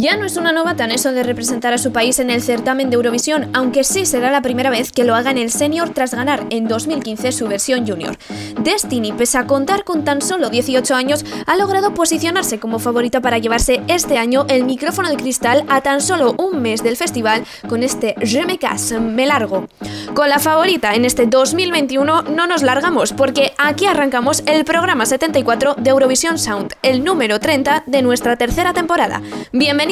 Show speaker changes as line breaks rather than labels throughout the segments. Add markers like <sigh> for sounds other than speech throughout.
Ya no es una novata en eso de representar a su país en el certamen de Eurovisión, aunque sí será la primera vez que lo haga en el senior tras ganar en 2015 su versión junior. Destiny, pese a contar con tan solo 18 años, ha logrado posicionarse como favorita para llevarse este año el micrófono de cristal a tan solo un mes del festival con este Je me casse, me largo. Con la favorita en este 2021 no nos largamos porque aquí arrancamos el programa 74 de Eurovisión Sound, el número 30 de nuestra tercera temporada. Bienvenidos.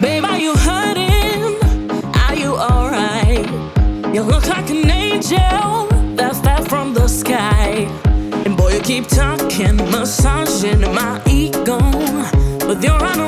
Babe, are you hurting? Are you alright? You look like an angel that fell from the sky. And boy, you keep talking, massaging my ego. But you're on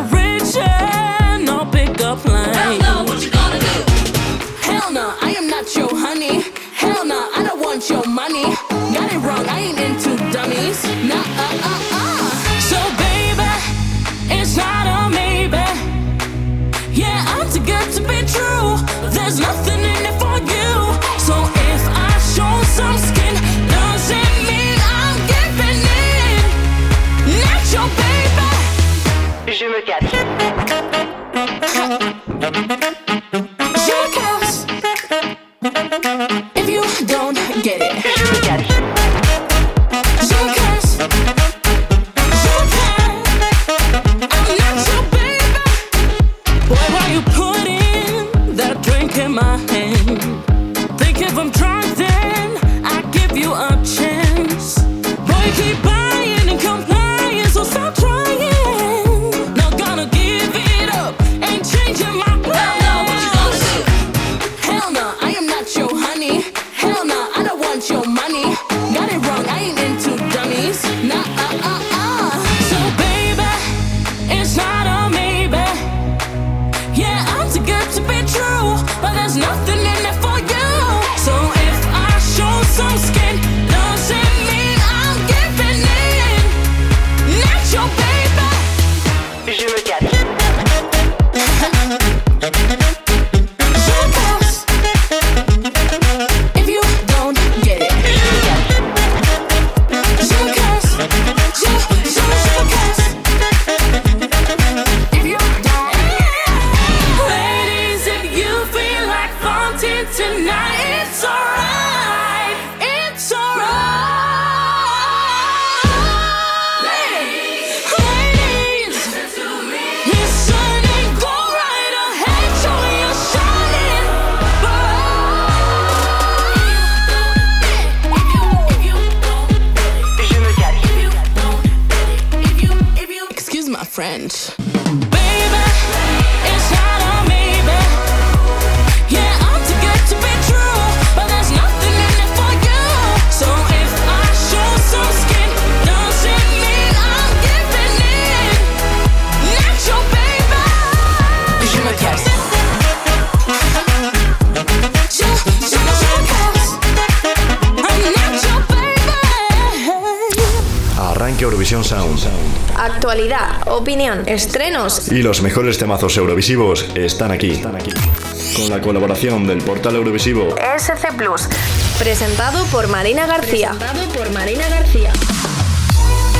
estrenos.
Y los mejores temazos eurovisivos están aquí. Con la colaboración del portal Eurovisivo
SC Plus. Presentado por Marina García.
por Marina García.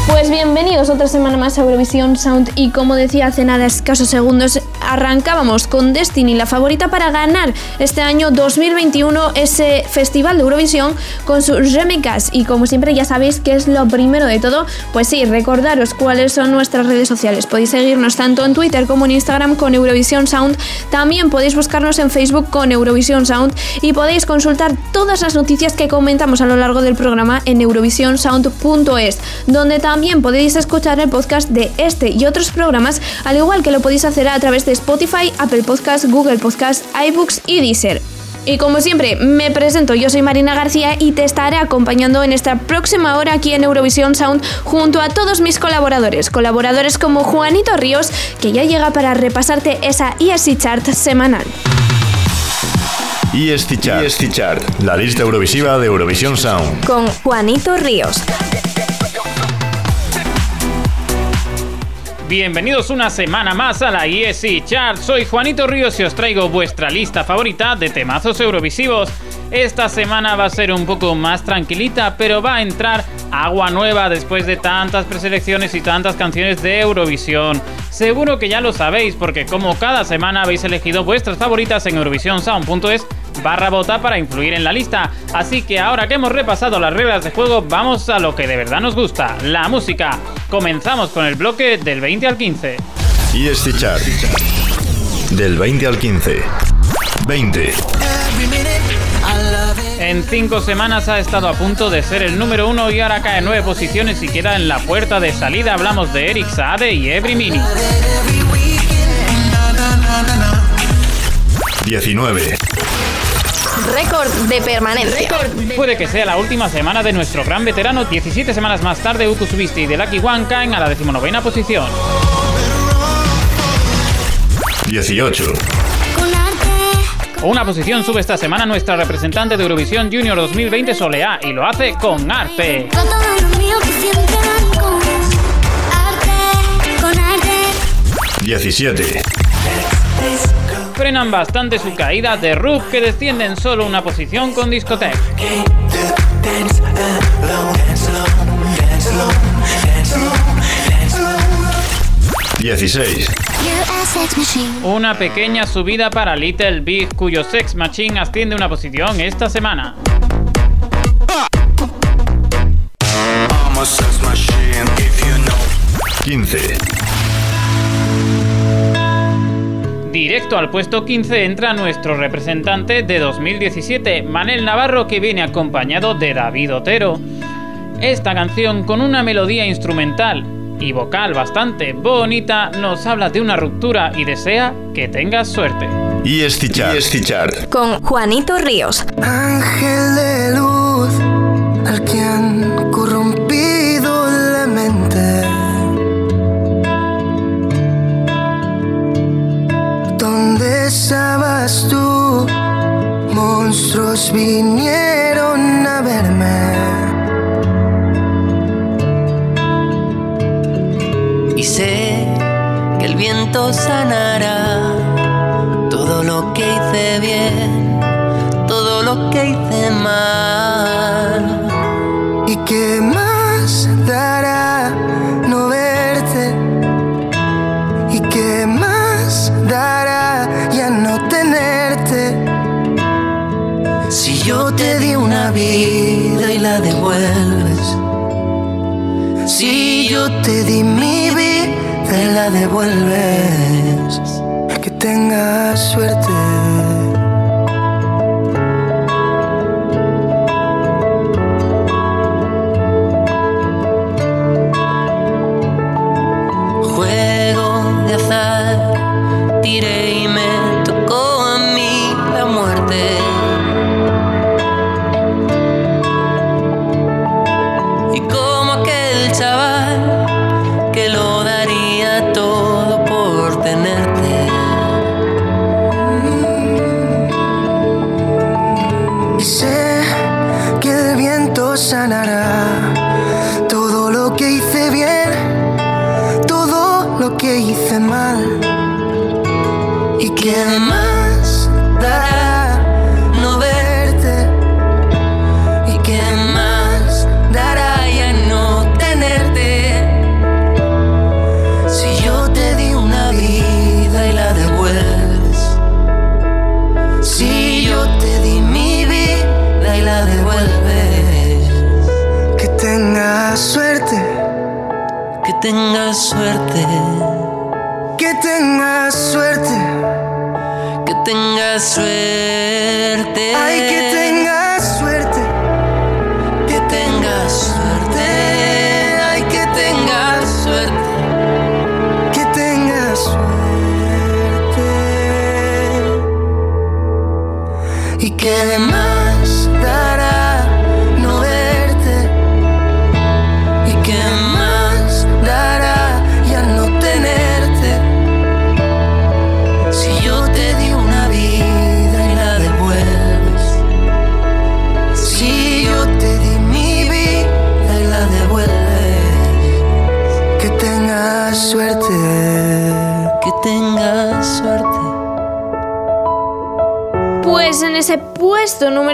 Pues bienvenidos otra semana más a Eurovisión Sound y como decía hace nada escasos segundos, arrancábamos con Destiny, la favorita para ganar este año 2021 ese festival de Eurovisión con su remixas y como siempre ya sabéis que es lo primero de todo, pues sí, recordaros cuáles son nuestras redes sociales, podéis seguirnos tanto en Twitter como en Instagram con Eurovisión Sound, también podéis buscarnos en Facebook con Eurovisión Sound y podéis consultar todas las noticias que comentamos a lo largo del programa en eurovisionsound.es, donde también podéis escuchar el podcast de este y otros programas, al igual que lo podéis hacer a través de Spotify, Apple Podcasts, Google Podcasts, iBooks y Deezer. Y como siempre, me presento, yo soy Marina García y te estaré acompañando en esta próxima hora aquí en Eurovisión Sound junto a todos mis colaboradores, colaboradores como Juanito Ríos, que ya llega para repasarte esa ESC Chart semanal.
ESC Chart. ESC Chart, la lista eurovisiva de Eurovisión Sound.
Con Juanito Ríos.
Bienvenidos una semana más a la ESC Chart. Soy Juanito Ríos y os traigo vuestra lista favorita de temazos eurovisivos. Esta semana va a ser un poco más tranquilita, pero va a entrar agua nueva después de tantas preselecciones y tantas canciones de Eurovisión. Seguro que ya lo sabéis porque como cada semana habéis elegido vuestras favoritas en eurovisionsound.es barra vota para influir en la lista. Así que ahora que hemos repasado las reglas de juego, vamos a lo que de verdad nos gusta, la música. Comenzamos con el bloque del 20 al 15.
Y este chart. Del 20 al 15. 20.
En cinco semanas ha estado a punto de ser el número uno y ahora cae nueve posiciones y queda en la puerta de salida. Hablamos de Eric Saade y Every Mini.
19.
Récord de permanencia.
Puede que sea la última semana de nuestro gran veterano. 17 semanas más tarde, Uku Subiste y The Lucky One caen a la decimonovena posición.
18.
Una posición sube esta semana nuestra representante de Eurovisión Junior 2020 Soleá y lo hace con arte.
Con todo lo mío que sientan con arte, con arte.
17.
Frenan bastante su caída de Roof que descienden solo una posición con Discotech.
16.
Una pequeña subida para Little Big cuyo Sex Machine asciende una posición esta semana.
I'm a sex machine if you know.
15.
Directo al puesto 15 entra nuestro representante de 2017, Manel Navarro, que viene acompañado de David Otero. Esta canción, con una melodía instrumental y vocal bastante bonita, nos habla de una ruptura y desea que tengas suerte.
Y chart. Y chart.
Con Juanito Ríos.
Ángel de luz al que han corrompido la mente. ¿Dónde estabas tú? Monstruos vinieron a verme.
Y sé que el viento sanará todo lo que hice bien, todo lo que hice mal.
¿Y qué más dará no verte? ¿Y qué más dará ya no tenerte?
Si yo te di una vida y la devuelves,
Si yo te di la devuelves, que tengas suerte.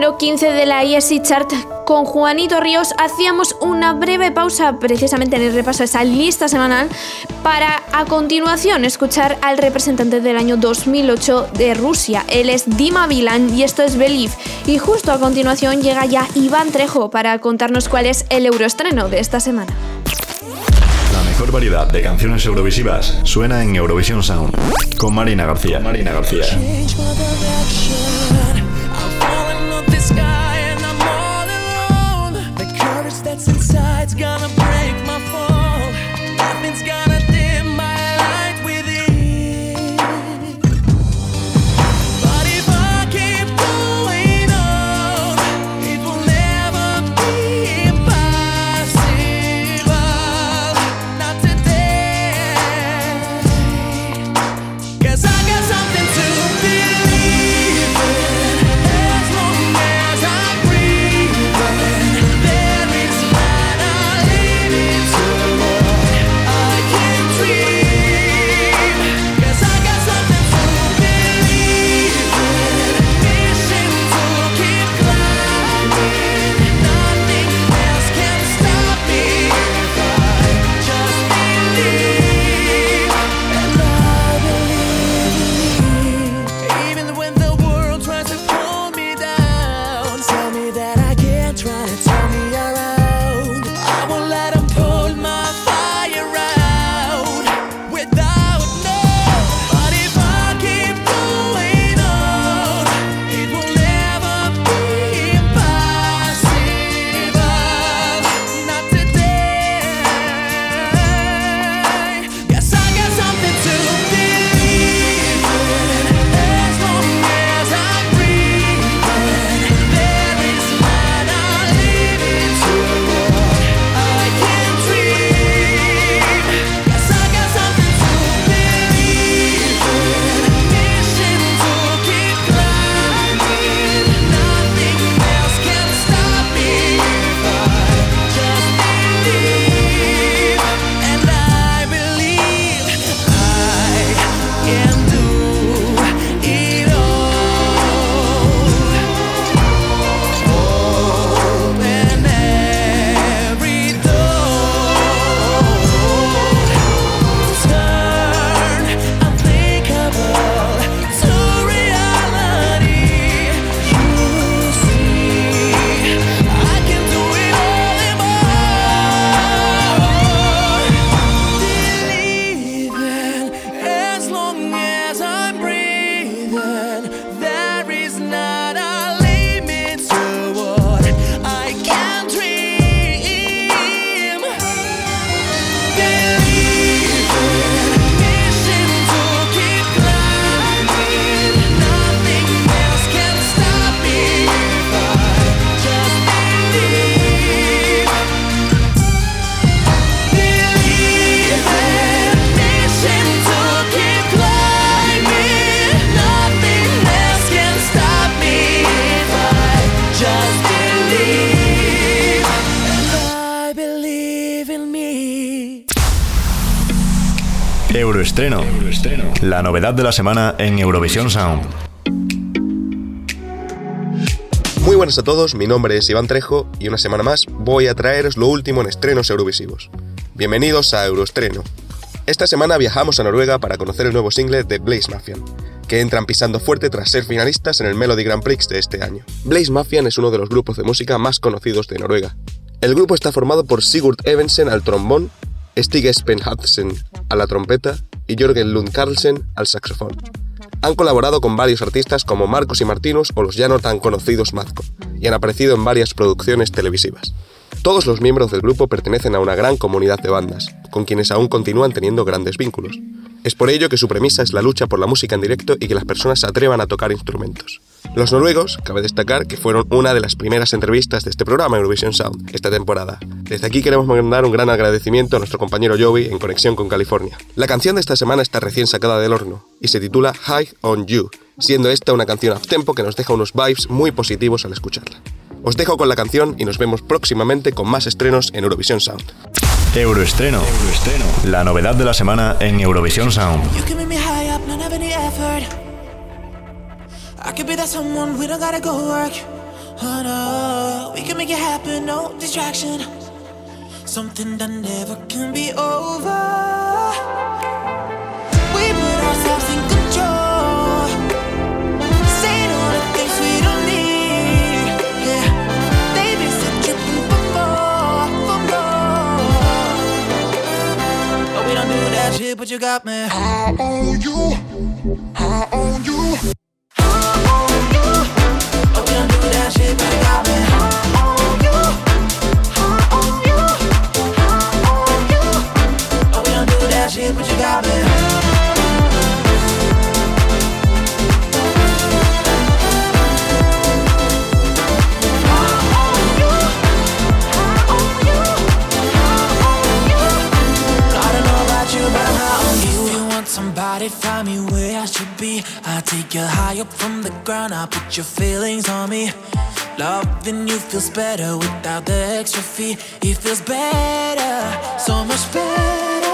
Número 15 de la ESC Chart con Juanito Ríos hacíamos una breve pausa precisamente en el repaso a esa lista semanal para a continuación escuchar al representante del año 2008 de Rusia. Él es Dima Bilan y esto es Believe. Y justo a continuación llega ya Iván Trejo para contarnos cuál es el euroestreno de esta semana.
La mejor variedad de canciones eurovisivas suena en Eurovisión Sound con. Marina García. Euroestreno. La novedad de la semana en Eurovisión Sound.
Muy buenas a todos, mi nombre es Iván Trejo y una semana más voy a traeros lo último en estrenos eurovisivos. Bienvenidos a Euroestreno. Esta semana viajamos a Noruega para conocer el nuevo single de Blaze Mafian, que entran pisando fuerte tras ser finalistas en el Melody Grand Prix de este año. Blaze Mafian es uno de los grupos de música más conocidos de Noruega. El grupo está formado por Sigurd Evensen al trombón, Stig Espen Hudson a la trompeta y Jørgen Lund Carlsen al saxofón. Han colaborado con varios artistas como Marcos y Martinus o los ya no tan conocidos Mazco, y han aparecido en varias producciones televisivas. Todos los miembros del grupo pertenecen a una gran comunidad de bandas, con quienes aún continúan teniendo grandes vínculos. Es por ello que su premisa es la lucha por la música en directo y que las personas se atrevan a tocar instrumentos. Los noruegos, cabe destacar que fueron una de las primeras entrevistas de este programa Eurovision Sound esta temporada. Desde aquí queremos mandar un gran agradecimiento a nuestro compañero Joey en conexión con California. La canción de esta semana está recién sacada del horno y se titula High on You, siendo esta una canción up tempo que nos deja unos vibes muy positivos al escucharla. Os dejo con la canción y nos vemos próximamente con más estrenos en Eurovisión Sound.
Euroestreno. La novedad de la semana en Eurovisión Sound.
You can make me high up,
you got me. I own you. I feels better without the extra fee. It feels better, so much better.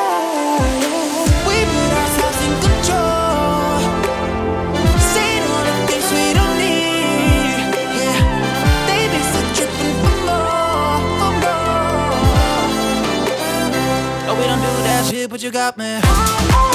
yeah. We put ourselves in control. Saying all the things we don't need. Yeah, they be still tripping for more, for more. Oh, we don't do that shit, but you got me.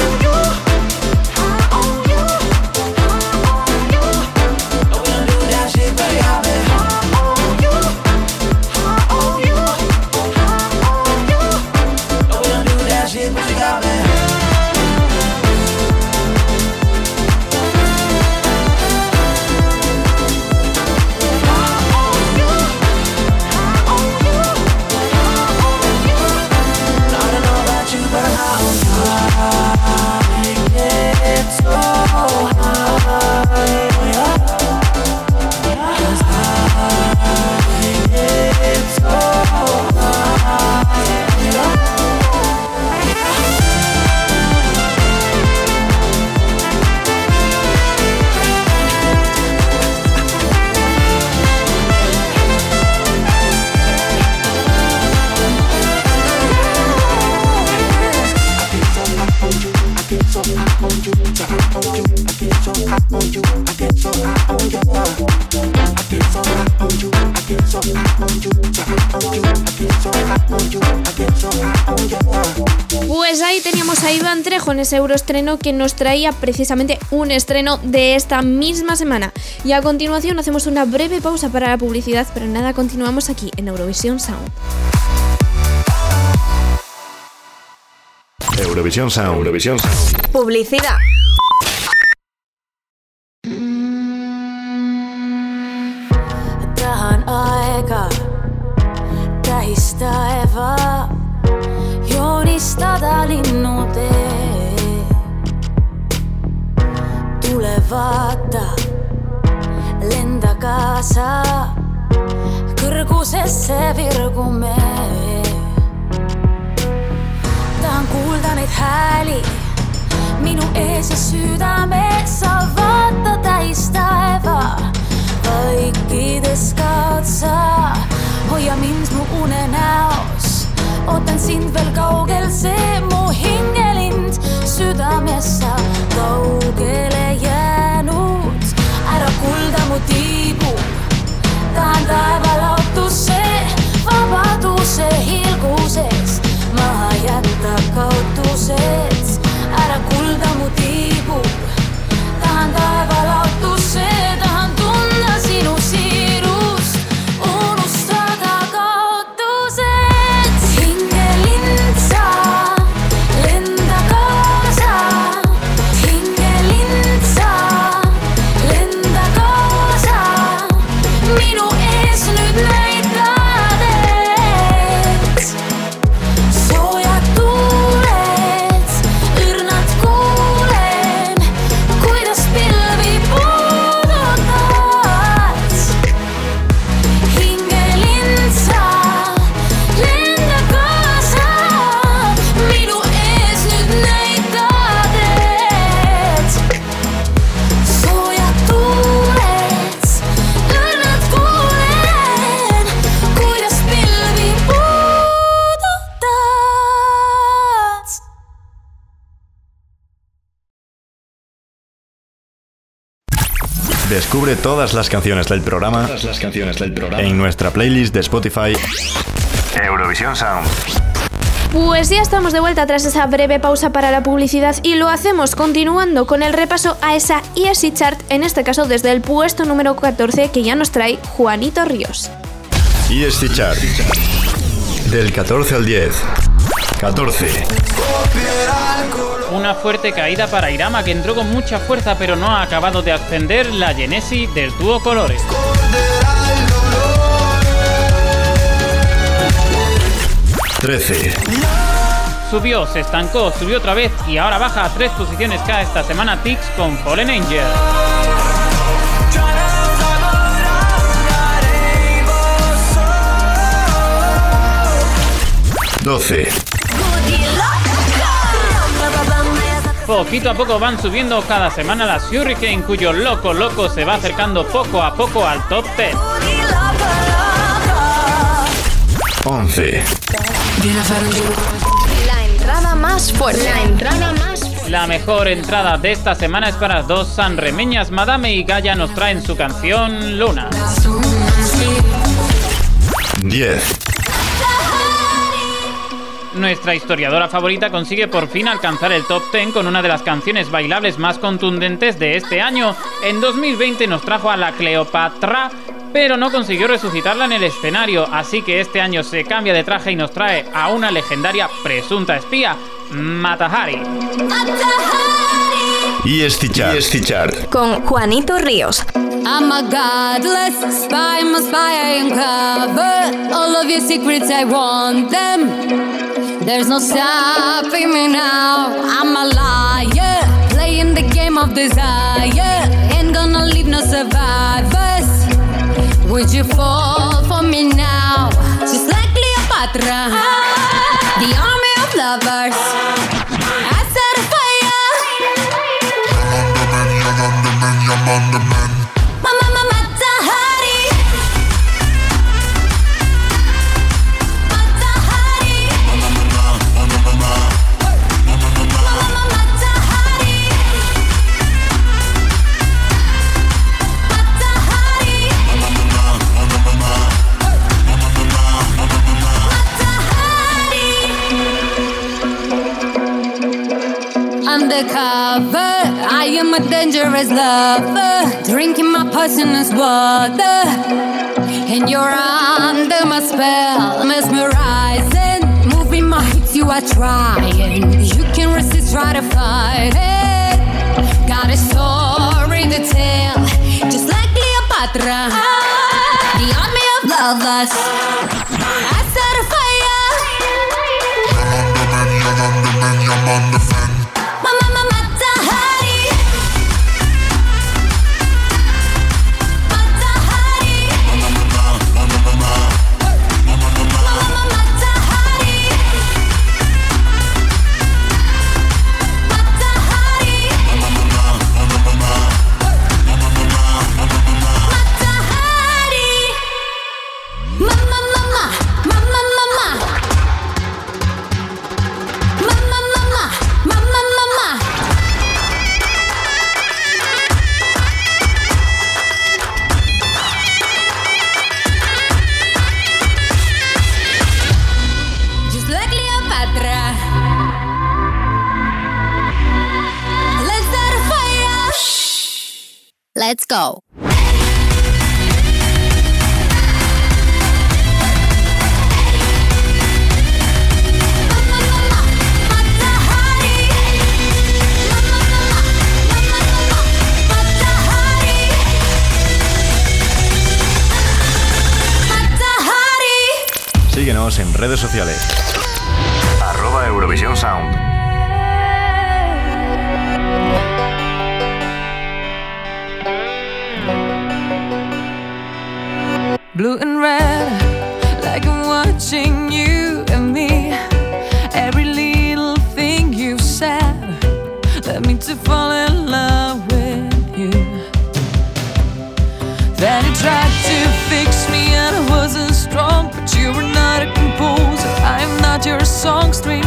Trejo en ese Euroestreno que nos traía precisamente un estreno de esta misma semana. Y a continuación hacemos una breve pausa para la publicidad, pero nada, continuamos aquí en Eurovisión Sound.
Eurovisión Sound. Eurovisión Sound.
Publicidad.
Tähän aika. Vaata, lenda kaasa, kõrgusesse virgume. tahan kuulda neid hääli. Minu ees ja südames, sa vaata täis taeva, vaikides ka otsa, hoia mind mu unenäos, ootan sind veel kaugel, see mu hingelind, südames sa kaugele ära mu tiibub, ta on taeva lohutus see, vabaduse hilguses, maha jätta kaotused, ära kulda mu tiibub.
Descubre todas las canciones del programa,
las canciones del programa.
en nuestra playlist de Spotify Eurovisión Sound.
Pues ya estamos de vuelta tras esa breve pausa para la publicidad y lo hacemos continuando con el repaso a esa ESI Chart, en este caso desde el puesto número 14 que ya nos trae Juanito Ríos.
ESC Chart. Del 14 al 10. 14.
Una fuerte caída para Irama que entró con mucha fuerza pero no ha acabado de ascender la Genesi del dúo Colores.
13.
Subió, se estancó, subió otra vez y ahora baja a tres posiciones cada esta semana Tix con Fallen Angel.
12.
Poquito a poco van subiendo cada semana las Hurricane cuyo loco loco se va acercando poco a poco al top 10.
11.
La entrada más fuerte.
La entrada más
La mejor entrada de esta semana es para dos sanremeñas. Madame y Gaia nos traen su canción Luna.
10.
Nuestra historiadora favorita consigue por fin alcanzar el top 10 con una de las canciones bailables más contundentes de este año. En 2020 nos trajo a la Cleopatra, pero no consiguió resucitarla en el escenario, así que este año se cambia de traje y nos trae a una legendaria presunta espía, Matahari.
Chart. ESC Chart.
Con Juanito Ríos.
I'm a godless spy, my spy, I uncover all of your secrets, I want them. There's no stopping me now. I'm a liar, playing the game of desire. Ain't gonna leave no survivors. Would you fall for me now? Just like Cleopatra, the army of lovers. I set a fire. Undercover, I am a dangerous lover, drinking my poisonous water, and you're under my spell, mesmerizing, moving my hips. You are trying, you can resist, try to fight it. Got a story to tell, just like Cleopatra, the army of lovers. I set a fire. I'm on Mama,
redes sociales. Arroba Eurovisión Sound.
blue and red, like I'm watching not your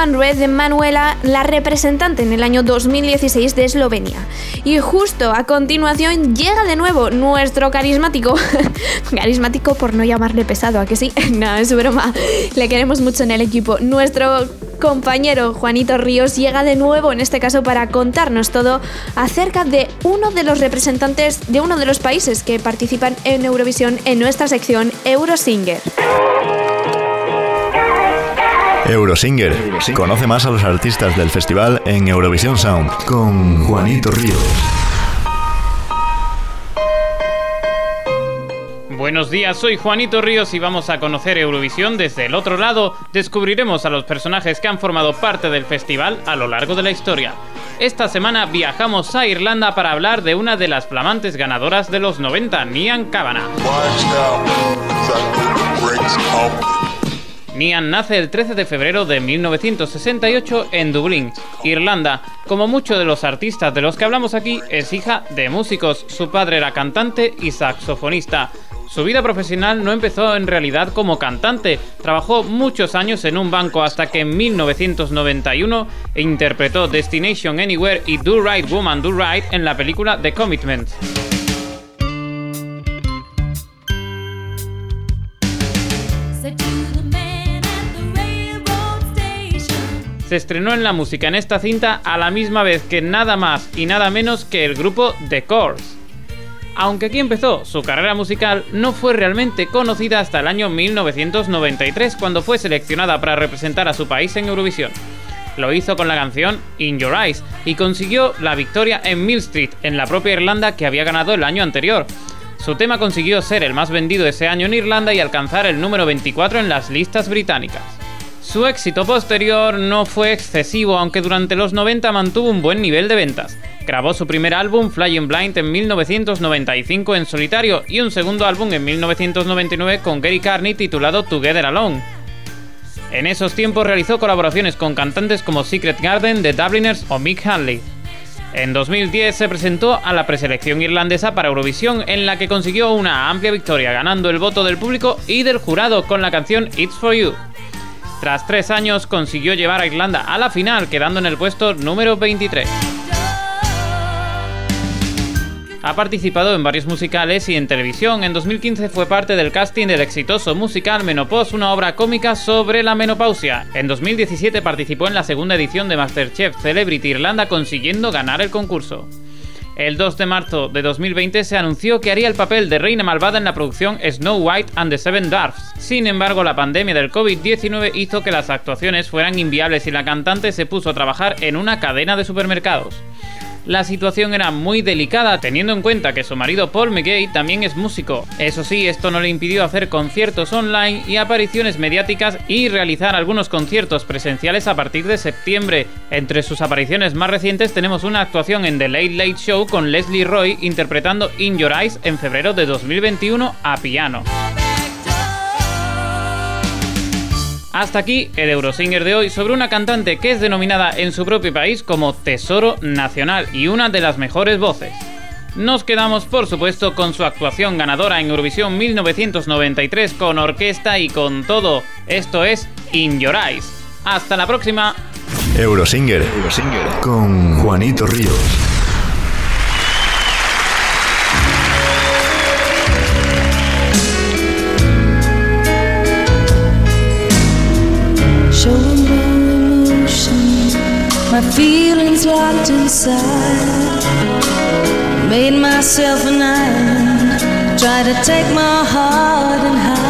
Escuchábamos Blue and Red de Manuela, la representante en el año 2016 de Eslovenia. Y justo a continuación llega de nuevo nuestro carismático, <laughs> carismático por no llamarle pesado, ¿a que sí? <laughs> no, es broma, le queremos mucho en el equipo. Nuestro compañero Juanito Ríos llega de nuevo, en este caso para contarnos todo acerca de uno de los representantes de uno de los países que participan en Eurovisión en nuestra sección Eurosinger.
Eurosinger. Conoce más a los artistas del festival en Eurovisión Sound con Juanito Ríos.
Buenos días, soy Juanito Ríos y vamos a conocer Eurovisión desde el otro lado. Descubriremos a los personajes que han formado parte del festival a lo largo de la historia. Esta semana viajamos a Irlanda para hablar de una de las flamantes ganadoras de los 90, Nian Kavanagh. Nian nace el 13 de febrero de 1968 en Dublín, Irlanda. Como muchos de los artistas de los que hablamos aquí, es hija de músicos. Su padre era cantante y saxofonista. Su vida profesional no empezó en realidad como cantante, trabajó muchos años en un banco hasta que en 1991 interpretó Destination Anywhere y Do Right Woman Do Right en la película The Commitment. Se estrenó en la música en esta cinta a la misma vez que nada más y nada menos que el grupo The Course. Aunque aquí empezó su carrera musical, no fue realmente conocida hasta el año 1993 cuando fue seleccionada para representar a su país en Eurovisión. Lo hizo con la canción In Your Eyes y consiguió la victoria en Mill Street, en la propia Irlanda que había ganado el año anterior. Su tema consiguió ser el más vendido ese año en Irlanda y alcanzar el número 24 en las listas británicas. Su éxito posterior no fue excesivo, aunque durante los 90 mantuvo un buen nivel de ventas. Grabó su primer álbum, Flying Blind, en 1995 en solitario y un segundo álbum en 1999 con Gary Carney titulado Together Alone. En esos tiempos realizó colaboraciones con cantantes como Secret Garden, The Dubliners o Mick Hanley. En 2010 se presentó a la preselección irlandesa para Eurovisión en la que consiguió una amplia victoria ganando el voto del público y del jurado con la canción It's For You. Tras tres años consiguió llevar a Irlanda a la final, quedando en el puesto número 23. Ha participado en varios musicales y en televisión. En 2015 fue parte del casting del exitoso musical Menopause, una obra cómica sobre la menopausia. En 2017 participó en la segunda edición de Masterchef Celebrity Irlanda consiguiendo ganar el concurso. El 2 de marzo de 2020 se anunció que haría el papel de reina malvada en la producción Snow White and the Seven Dwarfs. Sin embargo, la pandemia del COVID-19 hizo que las actuaciones fueran inviables y la cantante se puso a trabajar en una cadena de supermercados. La situación era muy delicada teniendo en cuenta que su marido Paul McGay también es músico. Eso sí, esto no le impidió hacer conciertos online y apariciones mediáticas y realizar algunos conciertos presenciales a partir de septiembre. Entre sus apariciones más recientes tenemos una actuación en The Late Late Show con Leslie Roy interpretando In Your Eyes en febrero de 2021 a piano. Hasta aquí el Eurosinger de hoy sobre una cantante que es denominada en su propio país como Tesoro Nacional y una de las mejores voces. Nos quedamos, por supuesto, con su actuación ganadora en Eurovisión 1993 con orquesta y con todo. Esto es In Your Eyes. Hasta la próxima.
Eurosinger, con Juanito Ríos.
Feelings locked inside. Made myself an island, try to take my heart and hide.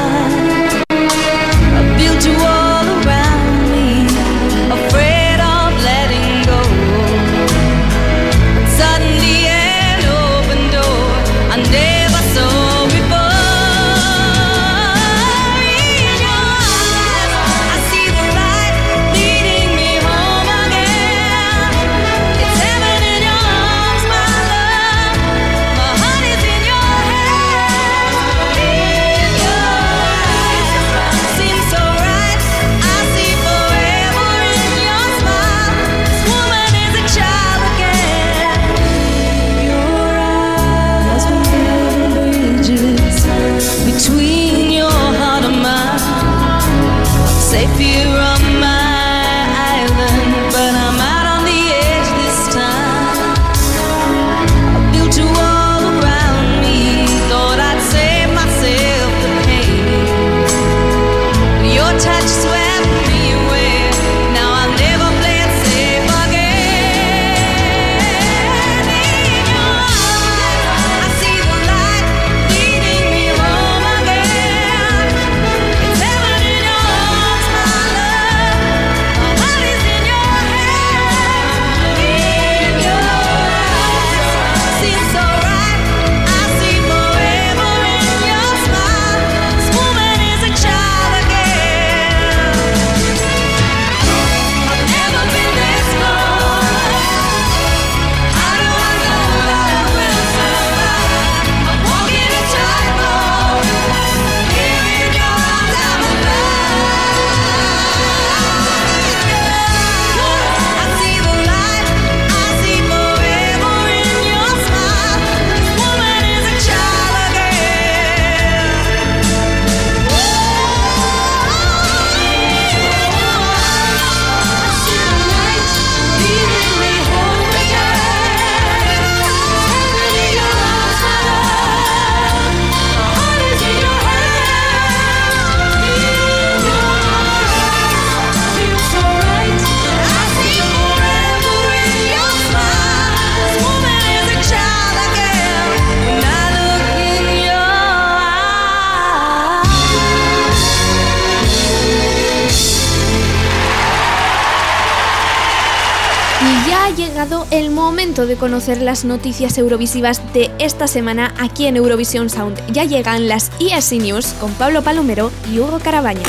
Ha llegado el momento de conocer las noticias eurovisivas de esta semana aquí en Eurovisión Sound. Ya llegan las ESC News con Pablo Palomero y Hugo Carabaño.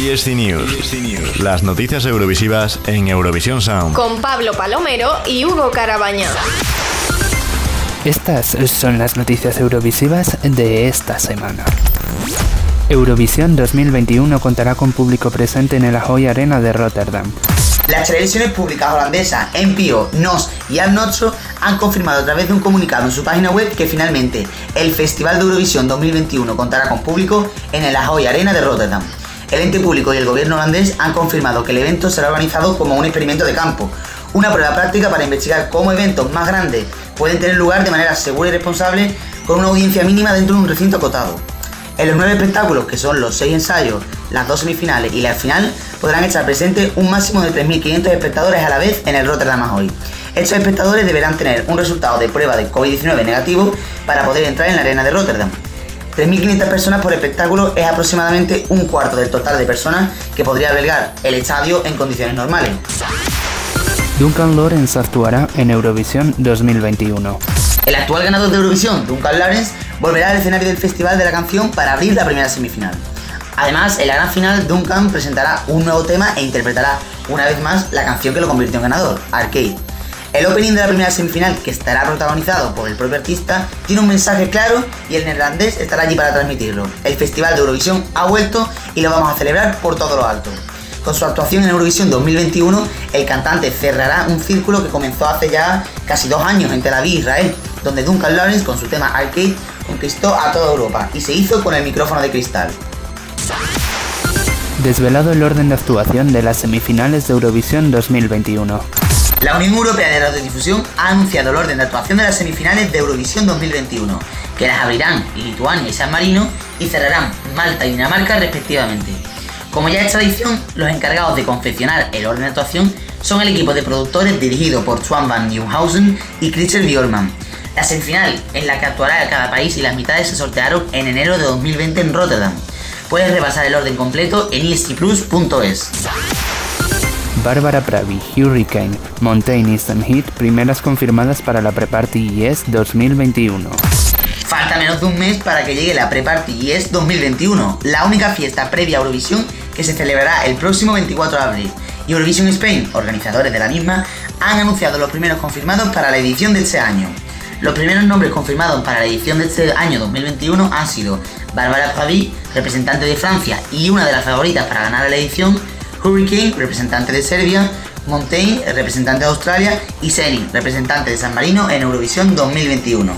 ESC News. Las noticias eurovisivas en Eurovisión Sound.
Con Pablo Palomero y Hugo Carabaña.
Estas son las noticias eurovisivas de esta semana. Eurovisión 2021 contará con público presente en el Ahoy Arena de Rotterdam.
Las televisiones públicas holandesas NPO, NOS y Al han confirmado a través de un comunicado en su página web que finalmente el Festival de Eurovisión 2021 contará con público en el Ahoy Arena de Rotterdam. El ente público y el gobierno holandés han confirmado que el evento será organizado como un experimento de campo, una prueba práctica para investigar cómo eventos más grandes pueden tener lugar de manera segura y responsable con una audiencia mínima dentro de un recinto acotado. En los nueve espectáculos, que son los seis ensayos, las dos semifinales y la final, podrán estar presentes un máximo de 3.500 espectadores a la vez en el Rotterdam Ahoy. Estos espectadores deberán tener un resultado de prueba de COVID-19 negativo para poder entrar en la arena de Rotterdam. 3.500 personas por espectáculo es aproximadamente un cuarto del total de personas que podría albergar el estadio en condiciones normales.
Duncan Lawrence actuará en Eurovisión 2021.
El actual ganador de Eurovisión, Duncan Lawrence, volverá al escenario del Festival de la Canción para abrir la primera semifinal. Además, en la gran final, Duncan presentará un nuevo tema e interpretará una vez más la canción que lo convirtió en ganador, Arcade. El opening de la primera semifinal, que estará protagonizado por el propio artista, tiene un mensaje claro y el neerlandés estará allí para transmitirlo. El Festival de Eurovisión ha vuelto y lo vamos a celebrar por todo lo alto. Con su actuación en Eurovisión 2021, el cantante cerrará un círculo que comenzó hace ya casi dos años en Tel Aviv, Israel, donde Duncan Lawrence con su tema Arcade conquistó a toda Europa y se hizo con el micrófono de cristal.
Desvelado el orden de actuación de las semifinales de Eurovisión 2021.
La Unión Europea de Radiodifusión ha anunciado el orden de actuación de las semifinales de Eurovisión 2021, que las abrirán Lituania y San Marino y cerrarán Malta y Dinamarca respectivamente. Como ya es tradición, los encargados de confeccionar el orden de actuación son el equipo de productores dirigido por Swan van Nieuwhausen y Christian Bjorman. La semifinal, en la que actuará cada país y las mitades se sortearon en enero de 2020 en Rotterdam. Puedes repasar el orden completo en E estplus.es.
Bárbara Pravi, Hurricane, Mountain Eastern Heat, primeras confirmadas para la Pre-Party Yes 2021.
Falta menos de un mes para que llegue la Pre-Party Yes 2021, la única fiesta previa a Eurovisión que se celebrará el próximo 24 de abril. Y Eurovision Spain, organizadores de la misma, han anunciado los primeros confirmados para la edición de este año. Los primeros nombres confirmados para la edición de este año 2021 han sido Bárbara Pravi, representante de Francia y una de las favoritas para ganar la edición, Hurricane, representante de Serbia, Montaigne, representante de Australia, y Senin, representante de San Marino en Eurovisión 2021.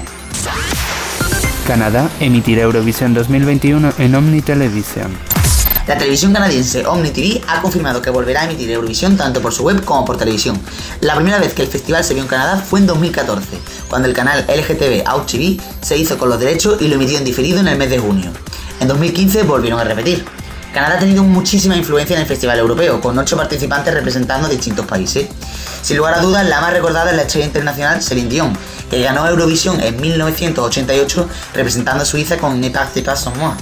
Canadá emitirá Eurovisión 2021 en Omni Television.
La televisión canadiense Omni TV ha confirmado que volverá a emitir Eurovisión tanto por su web como por televisión. La primera vez que el festival se vio en Canadá fue en 2014, cuando el canal LGTB Out TV se hizo con los derechos y lo emitió en diferido en el mes de junio. En 2015 volvieron a repetir. Canadá ha tenido muchísima influencia en el festival europeo, con 8 participantes representando distintos países. Sin lugar a dudas, la más recordada es la estrella internacional Celine Dion, que ganó Eurovisión en 1988 representando a Suiza con Ne pas sans moi.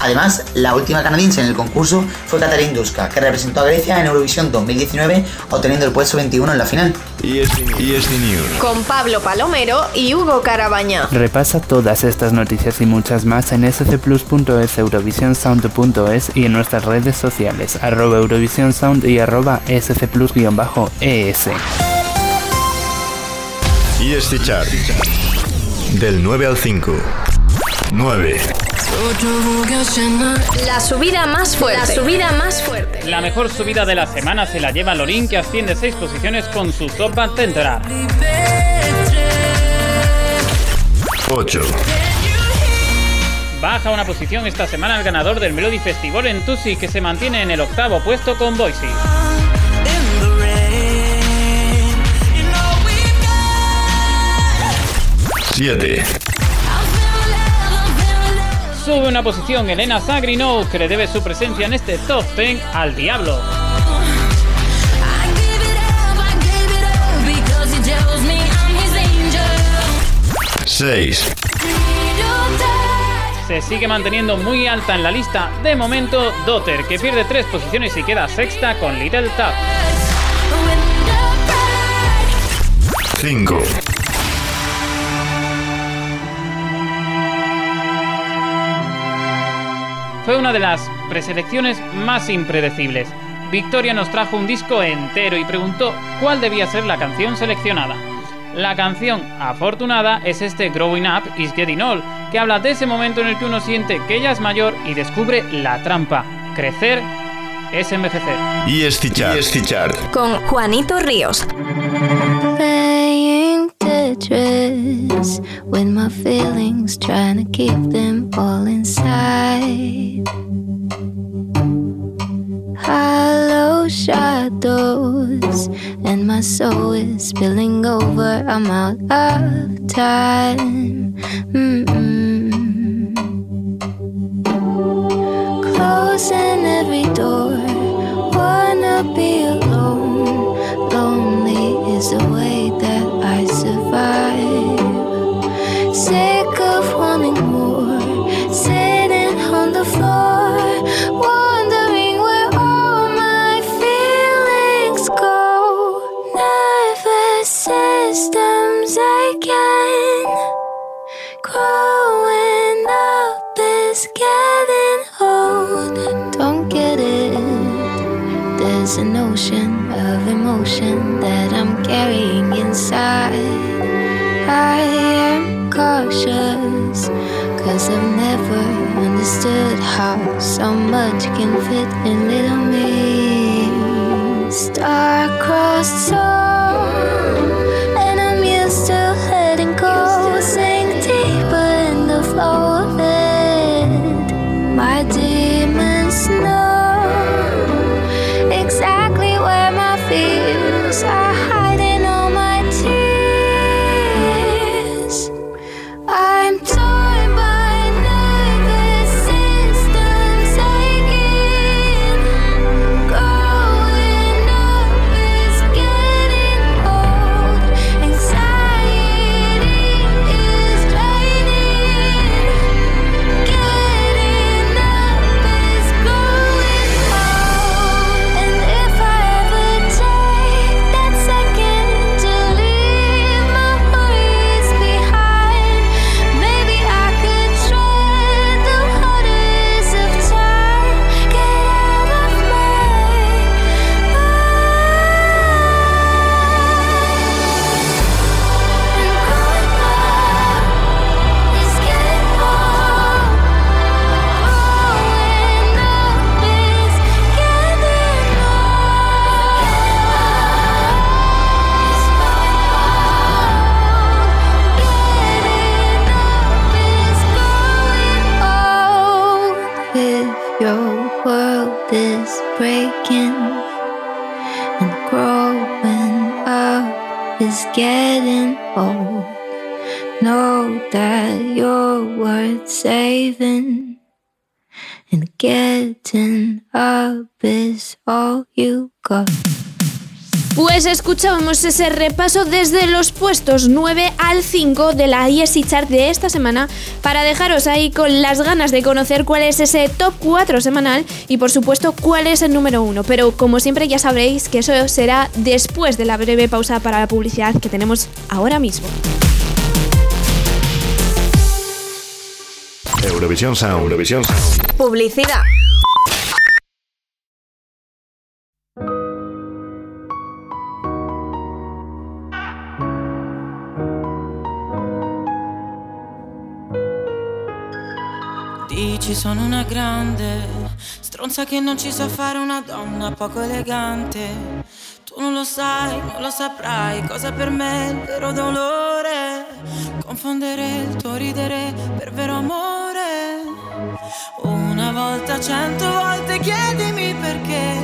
Además, la última canadiense en el concurso fue Katarina Duska, que representó a Grecia en Eurovisión 2019, obteniendo el puesto 21 en la final.
ESC News.
Con Pablo Palomero y Hugo Carabaña.
Repasa todas estas noticias y muchas más en scplus.es, eurovisionsound.es y en nuestras redes sociales, arroba eurovisionsound y arroba scplus-es.
ESC Chart. Del 9 al 5. 9.
La subida más fuerte. La subida más fuerte.
La mejor subida de la semana se la lleva Lorin, que asciende 6 posiciones con su Top Band Rap.
8.
Baja una posición esta semana el ganador del Melody Festival en Tusi, que se mantiene en el octavo puesto con Boise.
7.
Sube una posición Elena Zagrino, que le debe su presencia en este top 10 al Diablo.
Seis.
Se sigue manteniendo muy alta en la lista. De momento, Dotter, que pierde tres posiciones y queda sexta con Little Tap.
5.
Fue una de las preselecciones más impredecibles. Victoria nos trajo un disco entero y preguntó cuál debía ser la canción seleccionada. La canción afortunada es este Growing Up is Getting Old, que habla de ese momento en el que uno siente que ella es mayor y descubre la trampa. Crecer es envejecer.
ESC Chart.
Con Juanito Ríos.
Tetris with my feelings, trying to keep them all inside. Hollow shadows, and my soul is spilling over. I'm out of time. Mm-mm. Closing every door, wanna be alone. Lonely is the way that I survive. Sick of wanting more, sitting on the floor, wondering Cause I've never understood how so much can fit in little me. Star-crossed soul.
Ese repaso desde los puestos 9 al 5 de la ESI Chart de esta semana para dejaros ahí con las ganas de conocer cuál es ese top 4 semanal y por supuesto cuál es el número 1. Pero como siempre ya sabréis que eso será después de la breve pausa para la publicidad que tenemos ahora mismo.
Eurovisión Sound. Eurovisión Sound.
Publicidad.
Dici sono una grande stronza che non ci sa fare una donna poco elegante. Tu non lo sai, non lo saprai cosa per me è il vero dolore. Confondere il tuo ridere per vero amore. Una volta, cento volte chiedimi perché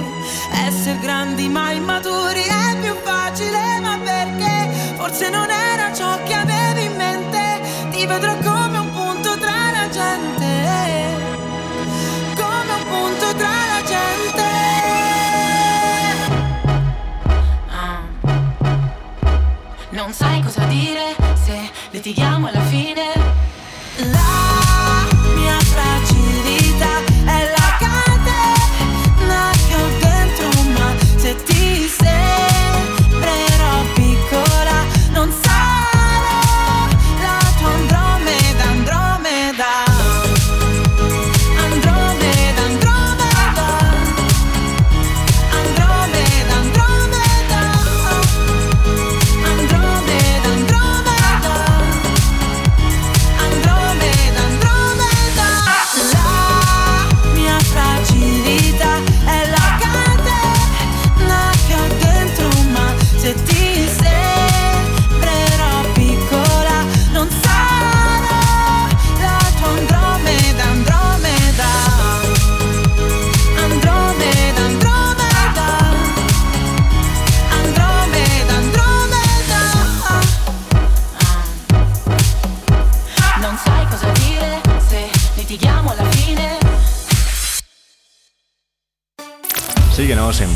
essere grandi ma immaturi è più facile, ma perché forse non era ciò che avevi cosa dire se litighiamo alla fine.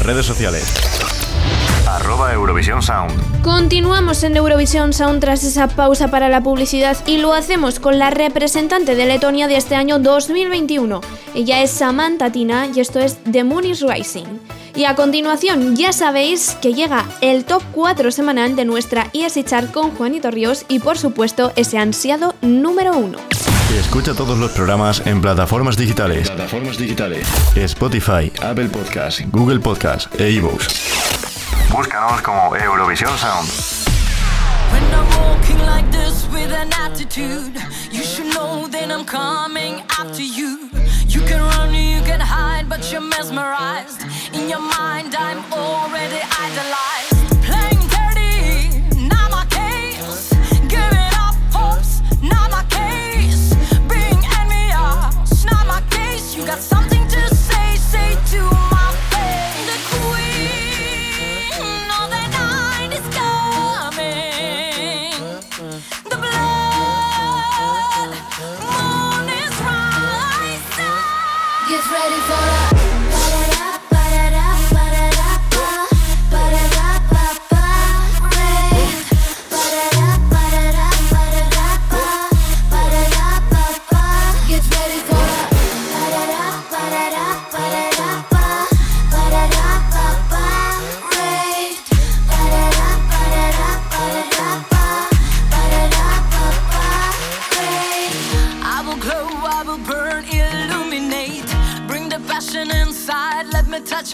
Redes sociales.
Continuamos en Eurovisión Sound tras esa pausa para la publicidad y lo hacemos con la representante de Letonia de este año 2021. Ella es Samantha Tina y esto es The Moon is Rising. Y a continuación ya sabéis que llega el top 4 semanal de nuestra ESI Chart con Juanito Ríos y por supuesto ese ansiado número 1.
Escucha todos los programas en plataformas digitales. Plataformas digitales. Spotify, Apple Podcast, Google Podcast e iVoox. Búscanos como Eurovisión Sound.
When I'm walking like this with an attitude, you should know that I'm coming after you.
You can run, you can hide, but you're mesmerized. In your mind, I'm already idolized.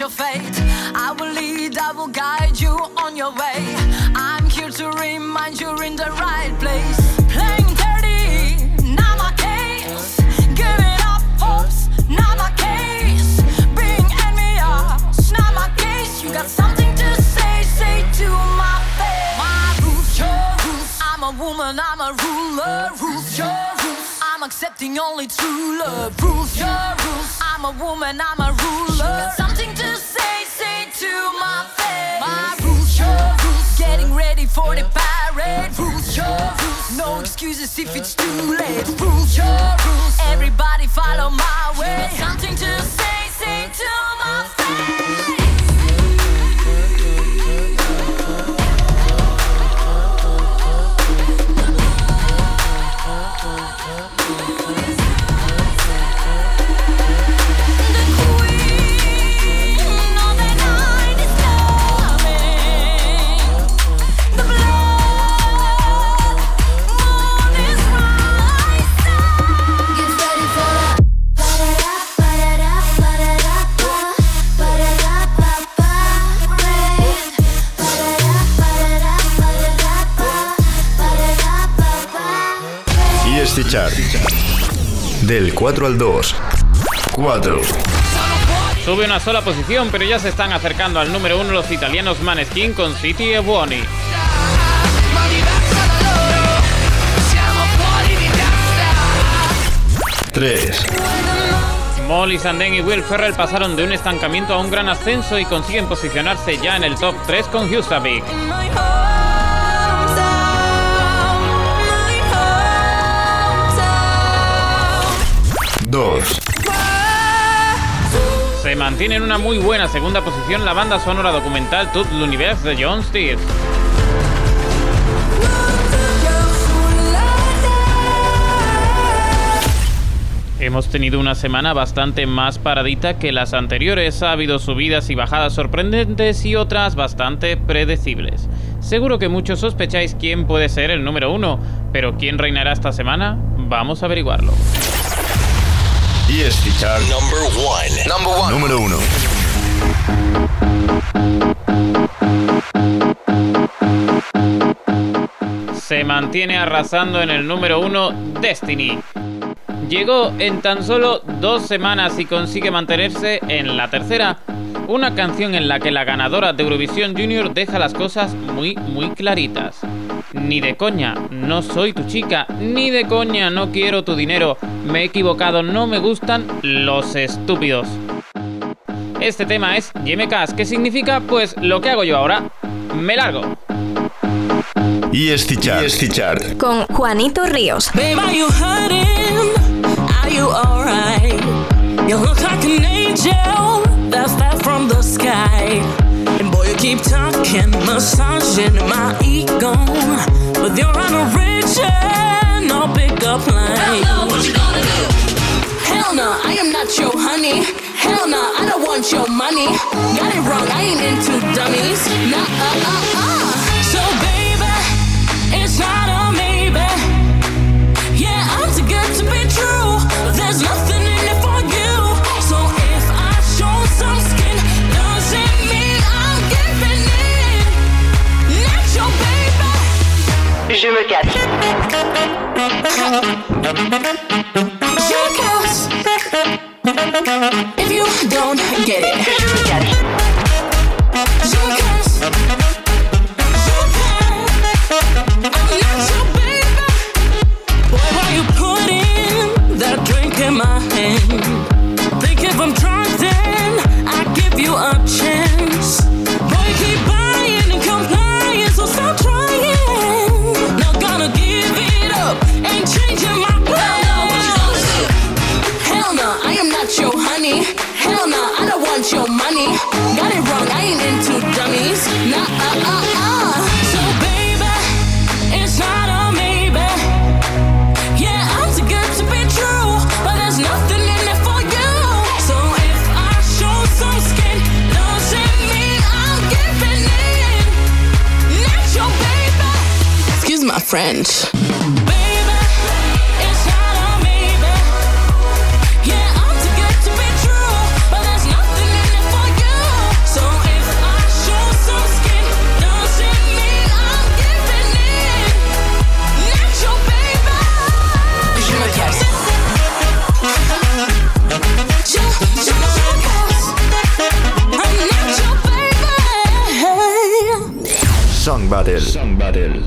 Your fate. I will lead, I will guide you on your way. I'm here to remind you're in the right place. Playing dirty, not my case. Giving up hopes, not my case. Being envious, not my case. You got something to say, say to my face. My rules, your rules. I'm a woman, I'm a ruler. Rules, your rules. I'm accepting only true love. Rules, your rules. I'm a woman, I'm a ruler. To my face. My rules, your rules. Getting ready for the parade. Rules, your rules. No excuses if it's too late. Rules, your rules. Everybody follow my way. Something to say, say to my face.
Chart. Del 4 al 2. 4.
Sube una sola posición, pero ya se están acercando al número uno los italianos Maneskin con City e Buoni.
Tres.
Molly Sandén y Will Ferrell pasaron de un estancamiento a un gran ascenso y consiguen posicionarse ya en el top 3 con Husavik. Se mantiene en una muy buena segunda posición la banda sonora documental Tout l'univers de John Steers. Hemos tenido una semana bastante más paradita que las anteriores. Ha habido subidas y bajadas sorprendentes y otras bastante predecibles. Seguro que muchos sospecháis quién puede ser el número uno, pero ¿quién reinará esta semana? Vamos a averiguarlo.
ESC Chart. Number 1.
Number one.
Número 1.
Se mantiene arrasando en el número uno Destiny. Llegó en tan solo dos semanas y consigue mantenerse en la tercera. Una canción en la que la ganadora de Eurovisión Junior deja las cosas muy, muy claritas. Ni de coña, no soy tu chica. Ni de coña, no quiero tu dinero. Me he equivocado, no me gustan los estúpidos. Este tema es Yemekas, que significa pues lo que hago yo ahora. Me largo.
Chart. ESC Chart.
Con Juanito Ríos.
Babe, are you hurting? Are you alright? You look like an angel that's fell from the sky. You keep talking, massaging my ego. But you're on a rich no pickup line.
Hell no, what you gonna do?
Hell no, I am not your honey. Hell no, I don't want your money. Got it wrong, I ain't into dummies. Nah, uh, uh, uh. So, baby, it's not baby.
Je me casse.
Jackass. If you don't get it, you can. You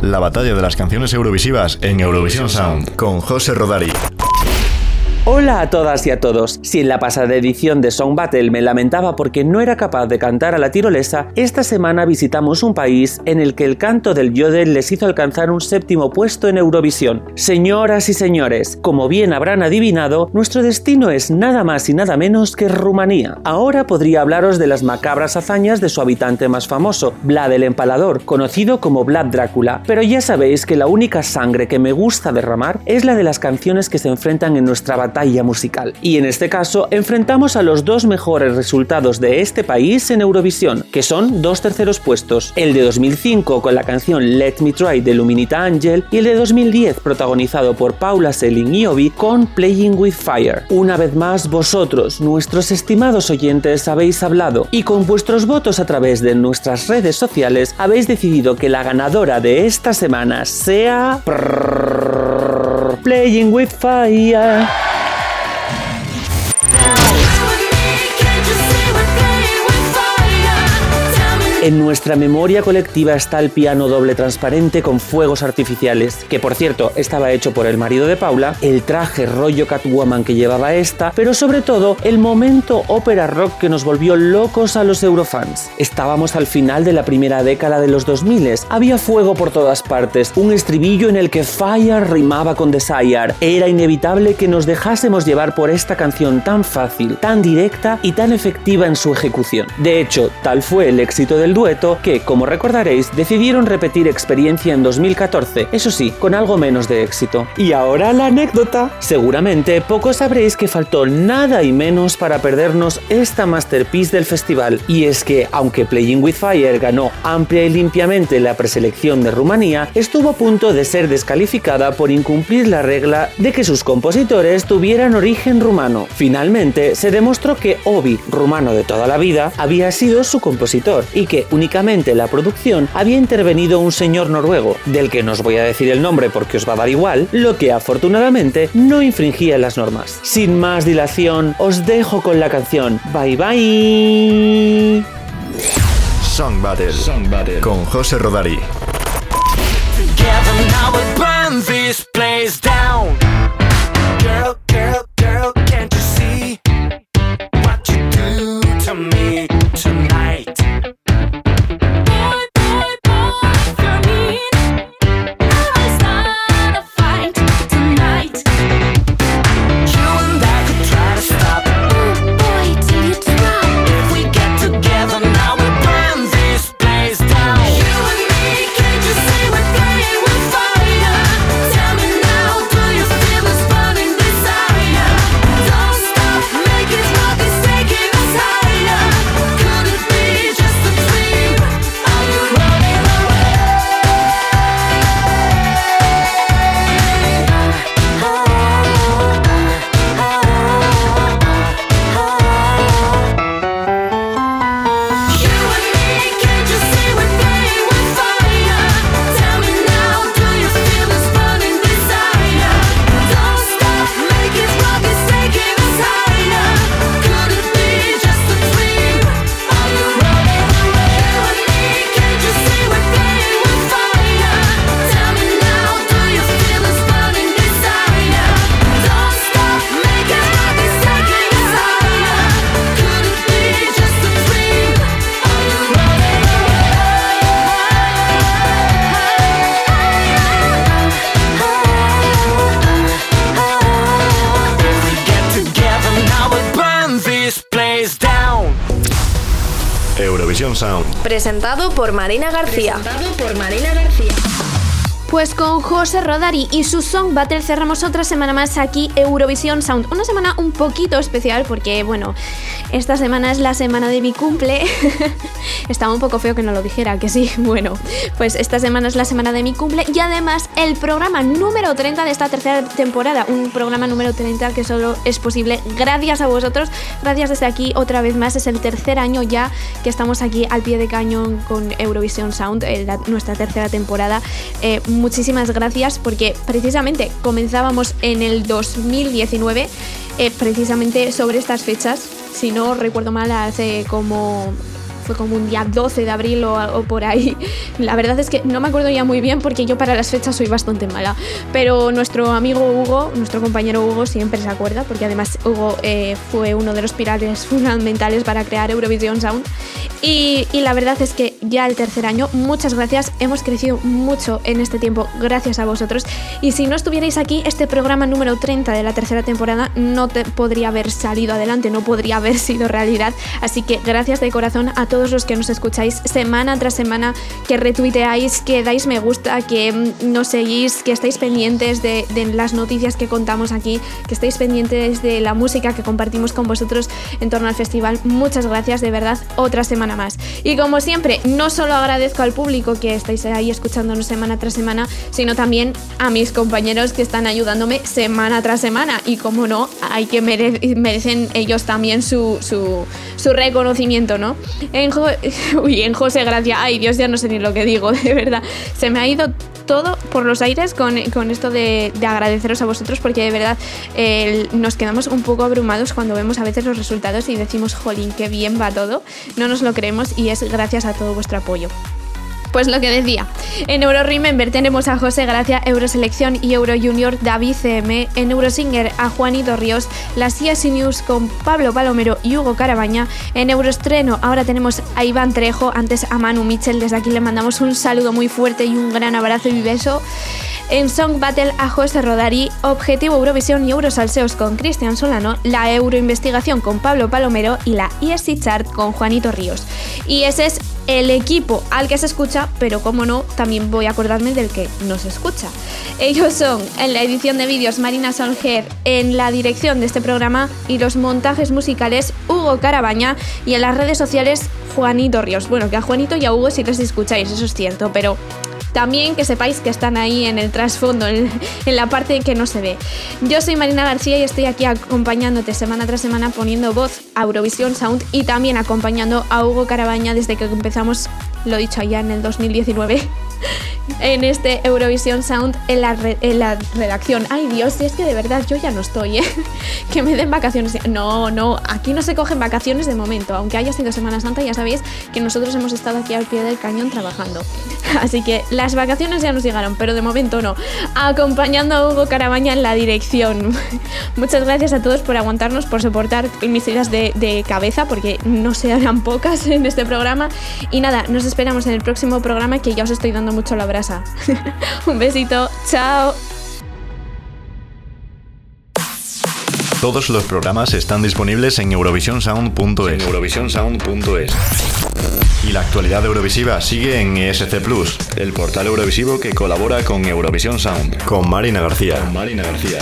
La batalla de las canciones eurovisivas en Eurovisión Sound con José Rodari.
Hola a todas y a todos. Si en la pasada edición de Song Battle me lamentaba porque no era capaz de cantar a la tirolesa, esta semana visitamos un país en el que el canto del yodel les hizo alcanzar un séptimo puesto en Eurovisión. Señoras y señores, como bien habrán adivinado, nuestro destino es nada más y nada menos que Rumanía. Ahora podría hablaros de las macabras hazañas de su habitante más famoso, Vlad el Empalador, conocido como Vlad Drácula, pero ya sabéis que la única sangre que me gusta derramar es la de las canciones que se enfrentan en nuestra batalla musical. Y en este caso enfrentamos a los dos mejores resultados de este país en Eurovisión, que son dos terceros puestos, el de 2005 con la canción Let Me Try de Luminita Angel y el de 2010 protagonizado por Paula Selling y Obi con Playing with Fire. Una vez más vosotros, nuestros estimados oyentes, habéis hablado y con vuestros votos a través de nuestras redes sociales habéis decidido que la ganadora de esta semana sea... Playing with Fire. En nuestra memoria colectiva está el piano doble transparente con fuegos artificiales, que por cierto estaba hecho por el marido de Paula, el traje rollo Catwoman que llevaba esta, pero sobre todo el momento ópera rock que nos volvió locos a los eurofans. Estábamos al final de la primera década de los 2000, había fuego por todas partes, un estribillo en el que Fire rimaba con Desire. Era inevitable que nos dejásemos llevar por esta canción tan fácil, tan directa y tan efectiva en su ejecución. De hecho, tal fue el éxito del dueto que, como recordaréis, decidieron repetir experiencia en 2014, eso sí, con algo menos de éxito. Y ahora la anécdota. Seguramente pocos sabréis que faltó nada y menos para perdernos esta masterpiece del festival. Y es que, aunque Playing with Fire ganó amplia y limpiamente la preselección de Rumanía, estuvo a punto de ser descalificada por incumplir la regla de que sus compositores tuvieran origen rumano. Finalmente, se demostró que Obi, rumano de toda la vida, había sido su compositor y que únicamente en la producción había intervenido un señor noruego, del que no os voy a decir el nombre porque os va a dar igual, lo que afortunadamente no infringía las normas. Sin más dilación, os dejo con la canción. Bye bye.
Song Battle, con José Rodari.
Marina García.
por Marina García. Pues con José Rodari y su Song Battle cerramos otra semana más aquí Eurovisión Sound. Una semana un poquito especial porque, bueno, esta semana es la semana de mi cumple. <laughs> Estaba un poco feo que no lo dijera, que sí. <laughs> Bueno, pues esta semana es la semana de mi cumple y además el programa número 30 de esta tercera temporada. Un programa número 30 que solo es posible gracias a vosotros. Gracias desde aquí otra vez más. Es el tercer año ya que estamos aquí al pie de cañón con Eurovisión Sound, eh, nuestra tercera temporada. Eh, muchísimas gracias porque precisamente comenzábamos en el 2019, eh, precisamente sobre estas fechas. Si no recuerdo mal, hace como fue como un día 12 de abril o, o por ahí. La verdad es que no me acuerdo ya muy bien porque yo para las fechas soy bastante mala. Pero nuestro amigo Hugo, nuestro compañero Hugo, siempre se acuerda porque además Hugo eh, fue uno de los pilares <laughs> fundamentales para crear Eurovision Sound. Y, y la verdad es que ya el tercer año, muchas gracias, hemos crecido mucho en este tiempo gracias a vosotros. Y si no estuvierais aquí, este programa número 30 de la tercera temporada no te podría haber salido adelante, no podría haber sido realidad. Así que gracias de corazón a todos los que nos escucháis semana tras semana, que retuiteáis, que dais me gusta, que mm, nos seguís, que estáis pendientes de, las noticias que contamos aquí, que estáis pendientes de la música que compartimos con vosotros en torno al festival. Muchas gracias, de verdad, otra semana más. Y como siempre, no solo agradezco al público que estáis ahí escuchándonos semana tras semana, sino también a mis compañeros que están ayudándome semana tras semana. Y como no, hay que mere- merecen ellos también su, su, reconocimiento, ¿no? En, Jo- <laughs> Uy, en José Gracia, ay Dios, ya no sé ni lo que digo, <laughs> de verdad. Se me ha ido todo por los aires con, con esto de, de agradeceros a vosotros porque de verdad nos quedamos un poco abrumados cuando vemos a veces los resultados y decimos, jolín, qué bien va todo. No nos lo creemos y es gracias a todo vuestro apoyo. Pues lo que decía, en Euro Remember tenemos a José Gracia, Euroselección y Euro Junior David CM, en Eurosinger a Juanito Ríos, las CSI News con Pablo Palomero y Hugo Carabaña, en Euroestreno ahora tenemos a Iván Trejo, antes a Manu Mitchell, desde aquí le mandamos un saludo muy fuerte y un gran abrazo y beso. En Song Battle a José Rodari, Objetivo Eurovisión y Eurosalseos con Cristian Solano, la Euroinvestigación con Pablo Palomero y la ESC Chart con Juanito Ríos. Y ese es el equipo al que se escucha, pero como no, también voy a acordarme del que no se escucha. Ellos son en la edición de vídeos Marina Solger, en la dirección de este programa y los montajes musicales Hugo Carabaña y en las redes sociales Juanito Ríos. Bueno, que a Juanito y a Hugo sí les escucháis, eso es cierto, pero también que sepáis que están ahí en el trasfondo, en, en la parte que no se ve. Yo soy Marina García y estoy aquí acompañándote semana tras semana poniendo voz a Eurovisión Sound y también acompañando a Hugo Carabaña desde que empezamos, lo dicho allá en el 2019. En este Eurovisión Sound en la, en la redacción. Ay Dios, es que de verdad yo ya no estoy, ¿eh? <laughs> Que me den vacaciones. No, no, aquí no se cogen vacaciones de momento. Aunque haya sido Semana Santa, ya sabéis que nosotros hemos estado aquí al pie del cañón trabajando. <laughs> Así que las vacaciones ya nos llegaron, pero de momento no. Acompañando a Hugo Carabaña en la dirección. <laughs> Muchas gracias a todos por aguantarnos, por soportar mis iras de, de cabeza, porque no serán pocas en este programa. Y nada, nos esperamos en el próximo programa que ya os estoy dando mucho la brasa. <laughs> Un besito, chao.
Todos los programas están disponibles en eurovisionsound.es. eurovisionsound.es. Y la actualidad eurovisiva sigue en ESC Plus, el portal eurovisivo que colabora con Eurovisión Sound. Con Marina García. Con Marina García.